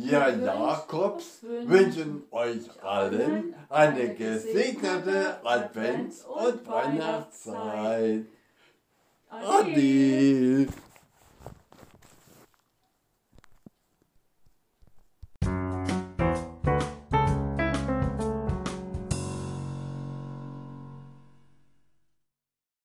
Wir Jakobs wünschen euch allen eine gesegnete Advents- und Weihnachtszeit. Adi!